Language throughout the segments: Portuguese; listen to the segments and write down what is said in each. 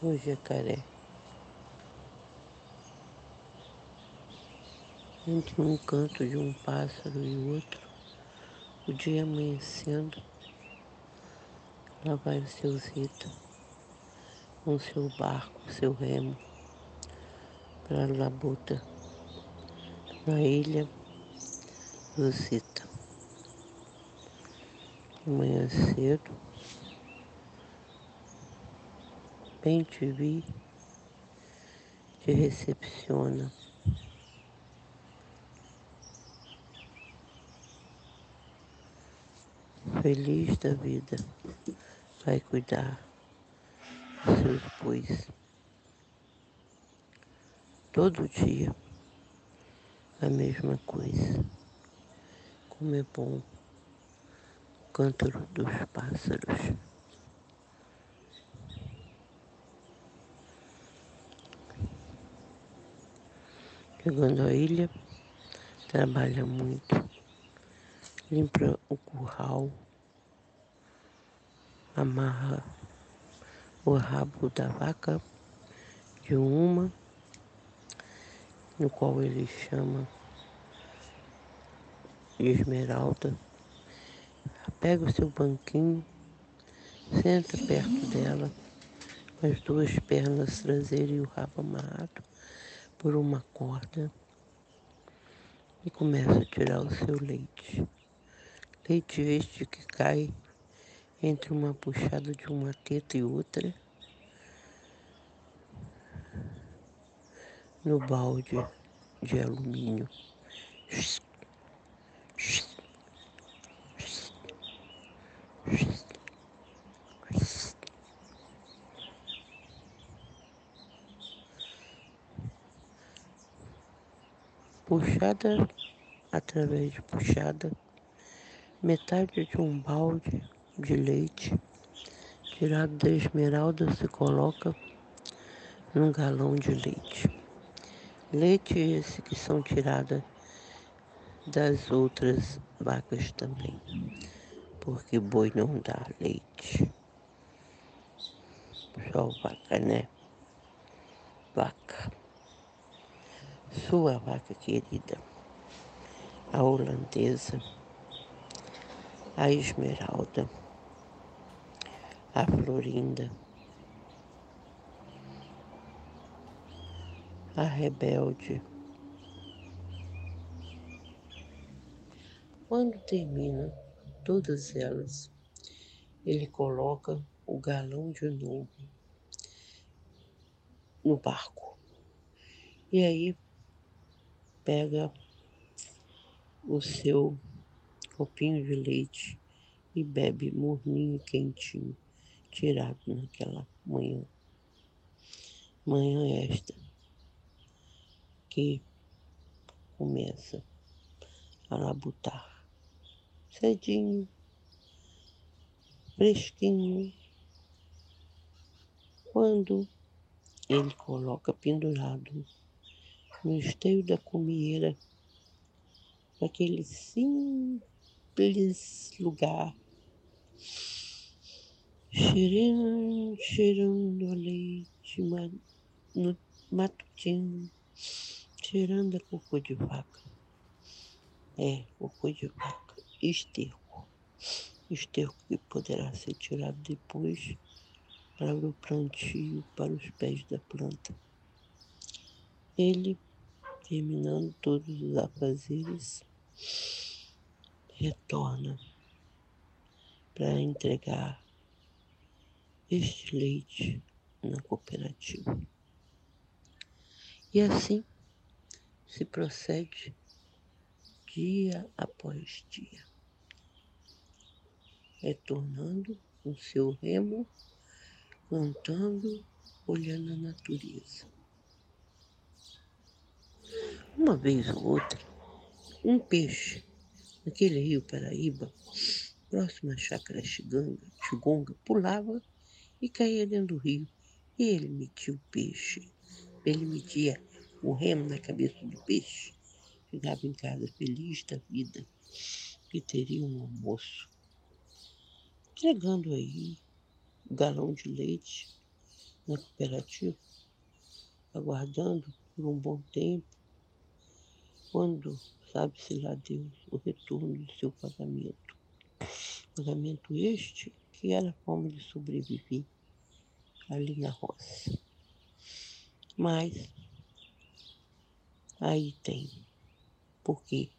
O jacaré. Entre um canto de um pássaro e outro, o dia amanhecendo, lá vai o seu Zita, com seu barco, seu remo, para labuta, na ilha do Zita. De manhã cedo, bem te vi, te recepciona. Feliz da vida, vai cuidar dos seus bois. Todo dia, a mesma coisa. Como é bom o cântaro dos pássaros. Chegando à ilha, trabalha muito, limpa o curral, amarra o rabo da vaca de uma, no qual ele chama de esmeralda, pega o seu banquinho, senta perto dela, com as duas pernas traseiras e o rabo amarrado por uma corda e começa a tirar o seu leite. Leite este que cai entre uma puxada de uma teta e outra no balde de alumínio. Puxada através de puxada, metade de um balde de leite tirado da esmeralda se coloca num galão de leite. Leite esse que são tiradas das outras vacas também, porque boi não dá leite. Só vaca, né? Vaca sua vaca querida, a holandesa, a esmeralda, a florinda, a rebelde. Quando termina todas elas, ele coloca o galão de novo no barco. E aí pega o seu copinho de leite e bebe morninho e quentinho, tirado naquela manhã. Manhã esta que começa a labutar cedinho, fresquinho, quando ele coloca pendurado no esteio da comieira, naquele simples lugar, cheirando, cheirando a leite no matutino, cheirando a cocô de vaca. É, cocô de vaca, esterco. Esterco que poderá ser tirado depois para o plantio, para os pés da planta. Ele terminando todos os afazeres, retorna para entregar este leite na cooperativa. E assim se procede dia após dia, retornando com seu remo, cantando, olhando a natureza. Uma vez ou outra, um peixe naquele rio Paraíba próximo à chácara Xiganga, Xigonga, pulava e caía dentro do rio. E ele metia o peixe. Ele metia o remo na cabeça do peixe. Chegava em casa feliz da vida, que teria um almoço. Entregando aí um galão de leite na cooperativa, aguardando por um bom tempo, quando sabe-se lá Deus o retorno do seu pagamento. Pagamento este que era forma de sobreviver ali na roça. Mas aí tem, porque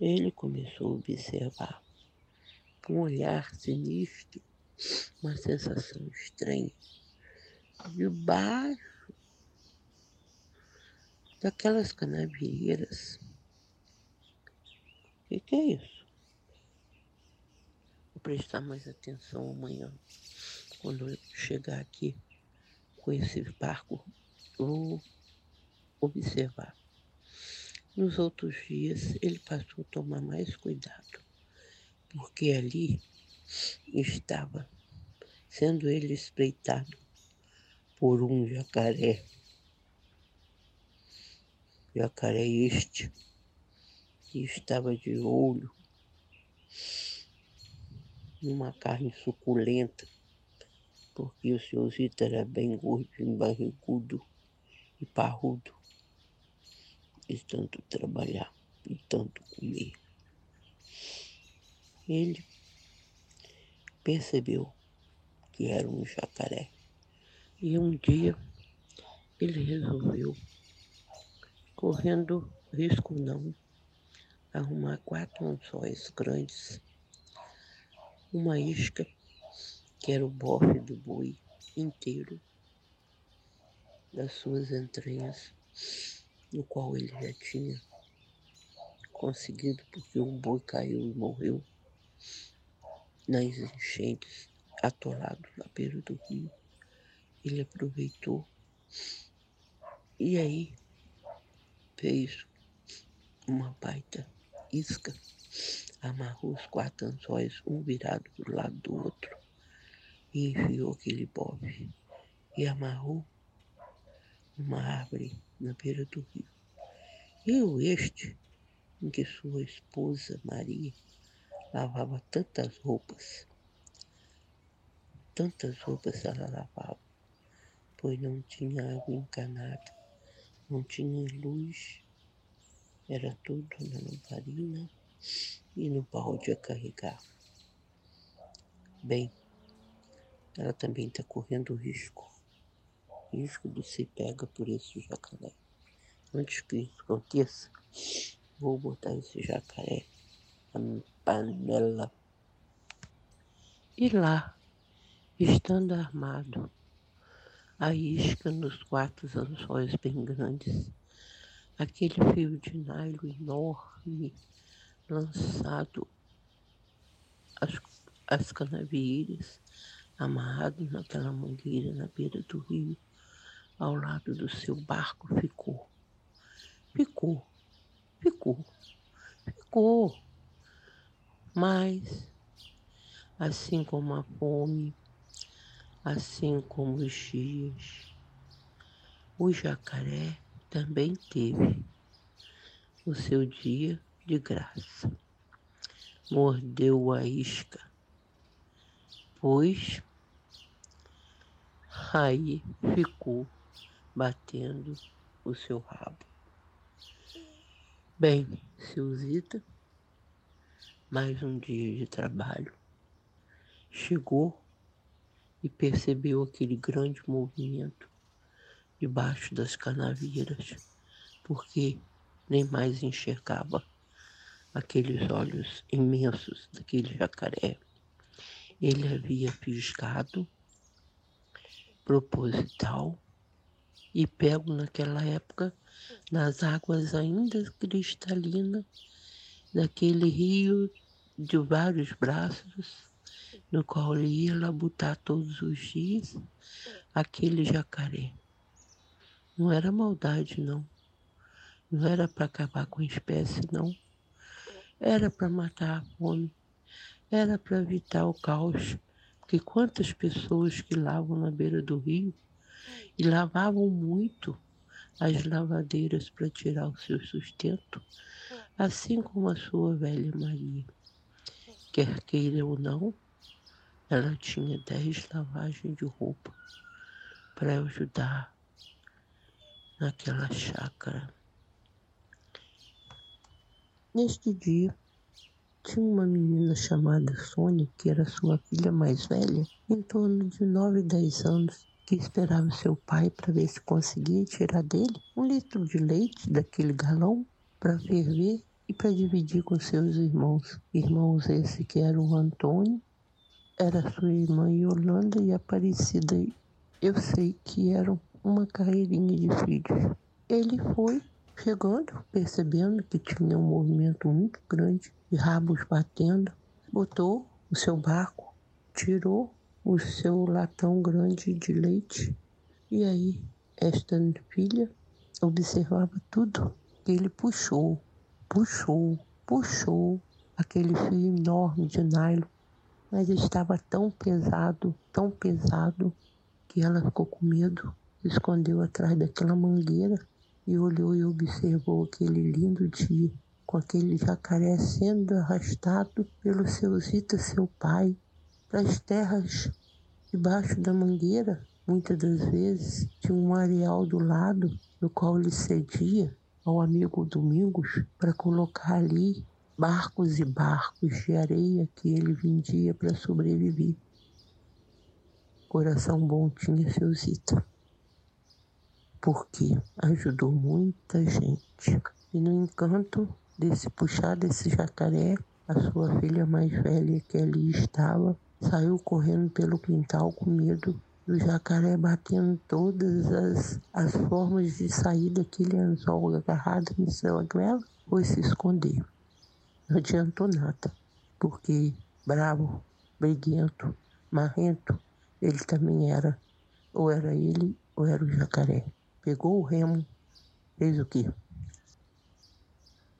ele começou a observar com um olhar sinistro, uma sensação estranha, debaixo daquelas canavieiras. O que, que é isso? Vou prestar mais atenção amanhã, quando eu chegar aqui com esse barco, vou observar. Nos outros dias, ele passou a tomar mais cuidado, porque ali estava sendo ele espreitado por um jacaré. Jacaré este, que estava de olho numa carne suculenta, porque o seu Zito era bem gordo, barrigudo e parrudo, de tanto trabalhar e tanto comer. Ele percebeu que era um jacaré. E um dia ele resolveu, correndo risco não, arrumar quatro anzóis grandes, uma isca, que era o bofe do boi inteiro, das suas entranhas, no qual ele já tinha conseguido, porque o boi caiu e morreu nas enchentes, atolado na beira do rio. Ele aproveitou e aí fez uma baita isca, amarrou os quatro anzóis, um virado do lado do outro, e enfiou aquele bofe e amarrou numa árvore na beira do rio. E o este, em que sua esposa Maria lavava tantas roupas, tantas roupas ela lavava, pois não tinha água encanada, não tinha luz, era tudo na lamparina e no balde a carregar. Bem, ela também está correndo risco, risco de ser pega por esse jacaré. Antes que isso aconteça, vou botar esse jacaré na panela. E lá, estando armado, a isca nos quatro anzóis bem grandes, aquele fio de nylon enorme lançado às, às canavieiras, amarrado naquela mangueira na beira do rio, ao lado do seu barco, ficou. Ficou, ficou, ficou. Mas, assim como a fome, assim como os dias, o jacaré também teve o seu dia de graça. Mordeu a isca, pois aí ficou batendo o seu rabo. Bem, Silzita, mais um dia de trabalho, chegou e percebeu aquele grande movimento debaixo das canavieiras, porque nem mais enxergava aqueles olhos imensos daquele jacaré. Ele havia piscado, proposital, e pego naquela época nas águas ainda cristalinas daquele rio de vários braços, no qual ele ia labutar todos os dias aquele jacaré. Não era maldade, não. Não era para acabar com a espécie, não. Era para matar a fome. Era para evitar o caos, porque quantas pessoas que lavam na beira do rio e lavavam muito as lavadeiras para tirar o seu sustento, assim como a sua velha Maria. Quer queira ou não, ela tinha dez lavagens de roupa para ajudar naquela chácara. Neste dia, tinha uma menina chamada Sônia, que era sua filha mais velha, em torno de 9, 10 anos, que esperava seu pai para ver se conseguia tirar dele um litro de leite daquele galão para ferver e para dividir com seus irmãos. Irmãos esse que era o Antônio, era sua irmã Yolanda e Aparecida. Eu sei que eram uma carreirinha de filhos. Ele foi chegando, percebendo que tinha um movimento muito grande de rabos batendo, botou o seu barco, tirou o seu latão grande de leite e aí esta filha observava tudo ele puxou, puxou, puxou aquele fio enorme de nylon, mas estava tão pesado, tão pesado que ela ficou com medo, escondeu atrás daquela mangueira e olhou e observou aquele lindo dia, com aquele jacaré sendo arrastado pelo seu Zita, seu pai, para as terras debaixo da mangueira. Muitas das vezes tinha um areal do lado, no qual ele cedia ao amigo Domingos para colocar ali barcos e barcos de areia que ele vendia para sobreviver. Coração bom tinha seu Zita porque ajudou muita gente. E no encanto desse puxar desse jacaré, a sua filha mais velha que ali estava, saiu correndo pelo quintal com medo do jacaré batendo todas as, as formas de sair daquele anzol agarrado no seu agrela, foi se esconder. Não adiantou nada, porque bravo, briguento, marrento, ele também era. Ou era ele, ou era o jacaré pegou o remo, fez o quê?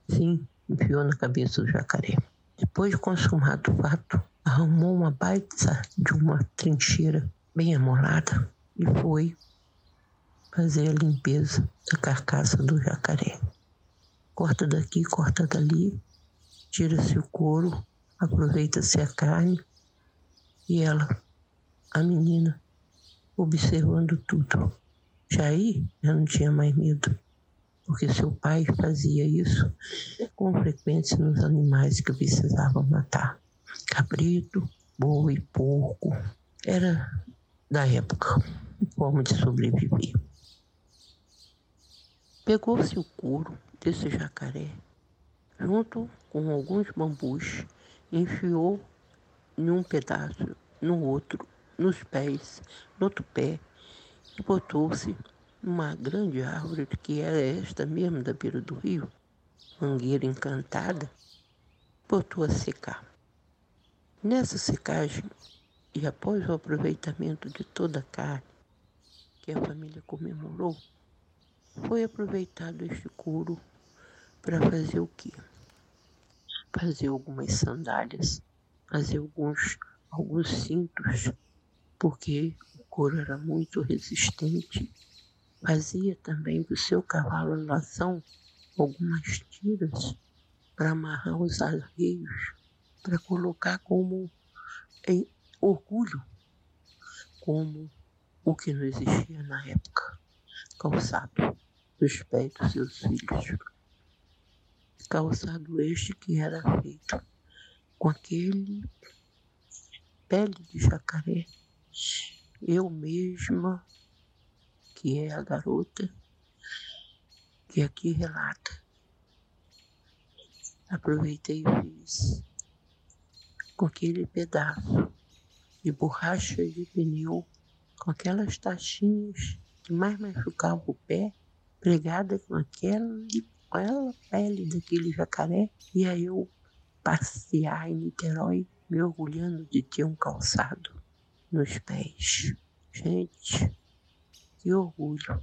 Sim, enfiou na cabeça do jacaré. Depois de consumado o fato, arrumou uma baita de uma trincheira bem amolada e foi fazer a limpeza da carcaça do jacaré. Corta daqui, corta dali, tira-se o couro, aproveita-se a carne e ela, a menina, observando tudo. Já aí eu não tinha mais medo, porque seu pai fazia isso com frequência nos animais que precisavam matar. Cabrito, boi, porco. Era da época, forma de sobreviver. Pegou-se o couro desse jacaré, junto com alguns bambus, enfiou em um pedaço, no outro, nos pés, no outro pé, e botou-se numa grande árvore que era esta mesmo da beira do rio, mangueira encantada, botou a secar. Nessa secagem, e após o aproveitamento de toda a carne que a família comemorou, foi aproveitado este couro para fazer o quê? Fazer algumas sandálias, fazer alguns, alguns cintos, porque couro era muito resistente. Fazia também do seu cavalo lação algumas tiras para amarrar os arreios, para colocar como em orgulho, como o que não existia na época, calçado dos pés dos seus filhos. Calçado este que era feito com aquele pele de jacaré eu mesma, que é a garota que aqui relata. Aproveitei e fiz com aquele pedaço de borracha de pneu, com aquelas taxinhas que mais machucavam o pé, pregada com aquela, aquela pele daquele jacaré, e aí eu passear em Niterói, me orgulhando de ter um calçado nos pés. Gente, que orgulho.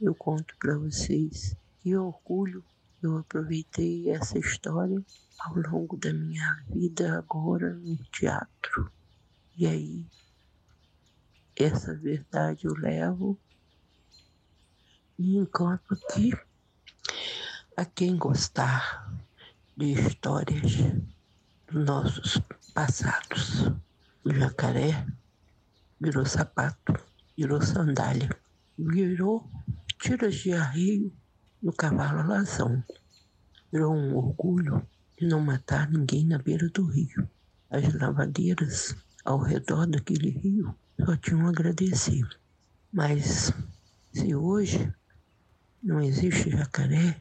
Eu conto para vocês. Que orgulho Eu aproveitei essa história ao longo da minha vida agora no teatro. E aí, essa verdade eu levo e encontro aqui a quem gostar de histórias dos nossos passados. O jacaré virou sapato, virou sandália, virou tiras de arreio no cavalo alazão. Virou um orgulho de não matar ninguém na beira do rio. As lavadeiras ao redor daquele rio só tinham a agradecer. Mas se hoje não existe jacaré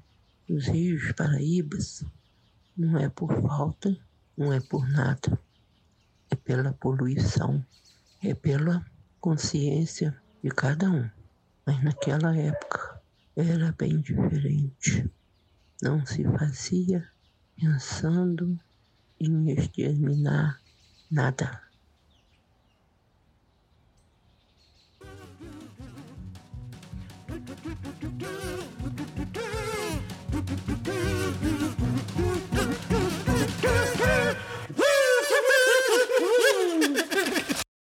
nos rios paraíbas, não é por falta, não é por nada, é pela poluição, é pela consciência de cada um. Mas naquela época era bem diferente. Não se fazia pensando em exterminar nada.